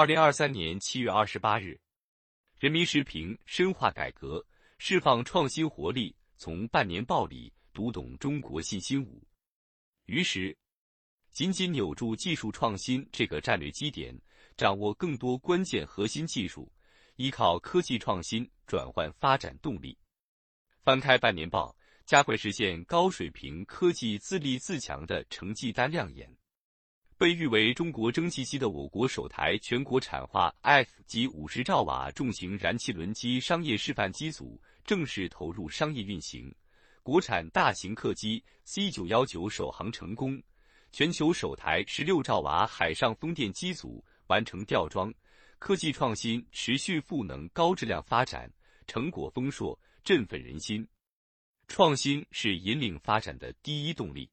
二零二三年七月二十八日，人民时评：深化改革，释放创新活力，从半年报里读懂中国信心五。于是，紧紧扭住技术创新这个战略基点，掌握更多关键核心技术，依靠科技创新转换发展动力。翻开半年报，加快实现高水平科技自立自强的成绩单亮眼。被誉为中国蒸汽机的我国首台全国产化 F 级五十兆瓦重型燃气轮机商业示范机组正式投入商业运行，国产大型客机 C 九幺九首航成功，全球首台十六兆瓦海上风电机组完成吊装，科技创新持续赋能高质量发展，成果丰硕，振奋人心。创新是引领发展的第一动力。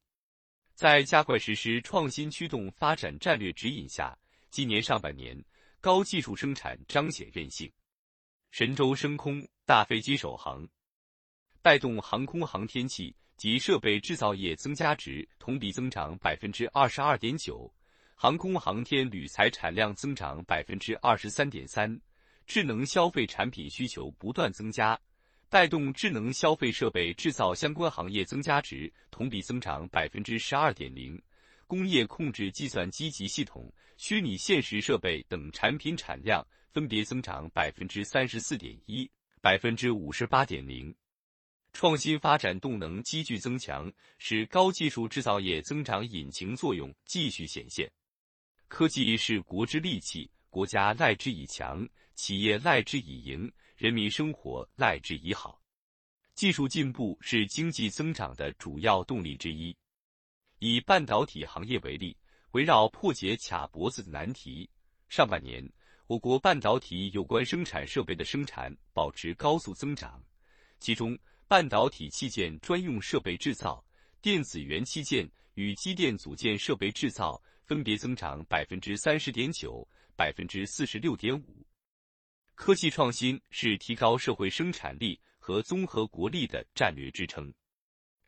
在加快实施创新驱动发展战略指引下，今年上半年高技术生产彰显韧性，神舟升空、大飞机首航，带动航空航天器及设备制造业增加值同比增长百分之二十二点九，航空航天铝材产量增长百分之二十三点三，智能消费产品需求不断增加。带动智能消费设备制造相关行业增加值同比增长百分之十二点零，工业控制计算机及系统、虚拟现实设备等产品产量分别增长百分之三十四点一、百分之五十八点零，创新发展动能急剧增强，使高技术制造业增长引擎作用继续显现。科技是国之利器，国家赖之以强，企业赖之以盈。人民生活赖之以好，技术进步是经济增长的主要动力之一。以半导体行业为例，围绕破解卡脖子的难题，上半年我国半导体有关生产设备的生产保持高速增长，其中半导体器件专用设备制造、电子元器件与机电组件设备制造分别增长百分之三十点九、百分之四十六点五。科技创新是提高社会生产力和综合国力的战略支撑。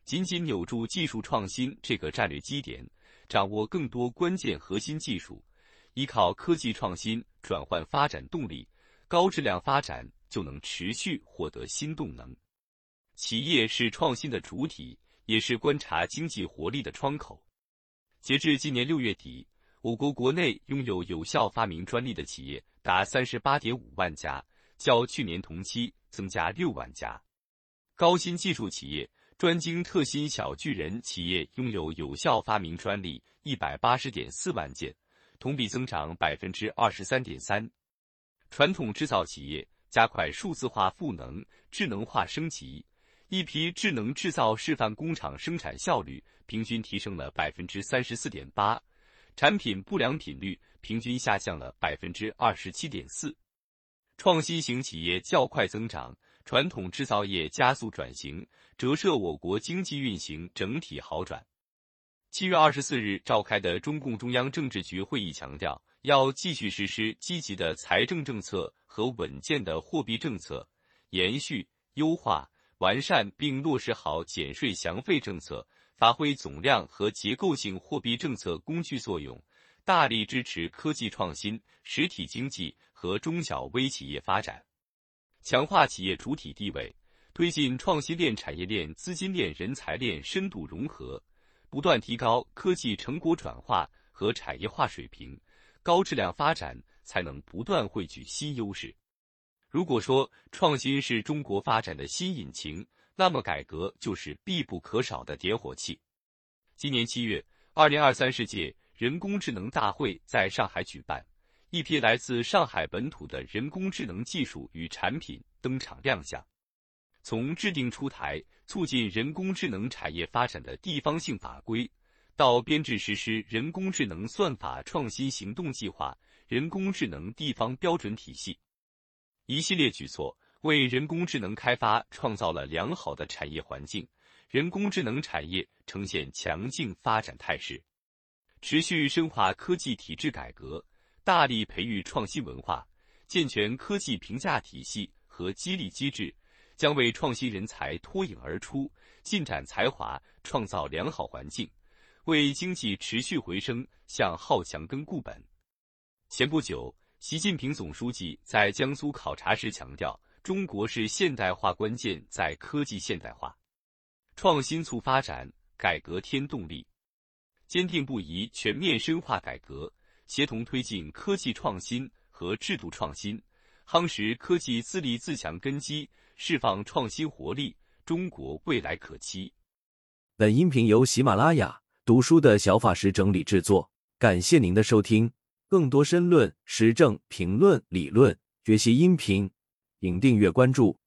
紧紧扭住技术创新这个战略基点，掌握更多关键核心技术，依靠科技创新转换发展动力，高质量发展就能持续获得新动能。企业是创新的主体，也是观察经济活力的窗口。截至今年六月底，我国国内拥有有效发明专利的企业。达三十八点五万家，较去年同期增加六万家。高新技术企业、专精特新小巨人企业拥有有效发明专利一百八十点四万件，同比增长百分之二十三点三。传统制造企业加快数字化赋能、智能化升级，一批智能制造示范工厂生产效率平均提升了百分之三十四点八。产品不良品率平均下降了百分之二十七点四，创新型企业较快增长，传统制造业加速转型，折射我国经济运行整体好转。七月二十四日召开的中共中央政治局会议强调，要继续实施积极的财政政策和稳健的货币政策，延续、优化、完善并落实好减税降费政策。发挥总量和结构性货币政策工具作用，大力支持科技创新、实体经济和中小微企业发展，强化企业主体地位，推进创新链、产业链、资金链、人才链深度融合，不断提高科技成果转化和产业化水平，高质量发展才能不断汇聚新优势。如果说创新是中国发展的新引擎，那么，改革就是必不可少的点火器。今年七月，二零二三世界人工智能大会在上海举办，一批来自上海本土的人工智能技术与产品登场亮相。从制定出台促进人工智能产业发展的地方性法规，到编制实施人工智能算法创新行动计划、人工智能地方标准体系，一系列举措。为人工智能开发创造了良好的产业环境，人工智能产业呈现强劲发展态势。持续深化科技体制改革，大力培育创新文化，健全科技评价体系和激励机制，将为创新人才脱颖而出、尽展才华创造良好环境，为经济持续回升向好强根固本。前不久。习近平总书记在江苏考察时强调，中国是现代化关键在科技现代化，创新促发展，改革添动力，坚定不移全面深化改革，协同推进科技创新和制度创新，夯实科技自立自强根基，释放创新活力，中国未来可期。本音频由喜马拉雅读书的小法师整理制作，感谢您的收听。更多深论、时政评论、理论学习音频，请订阅关注。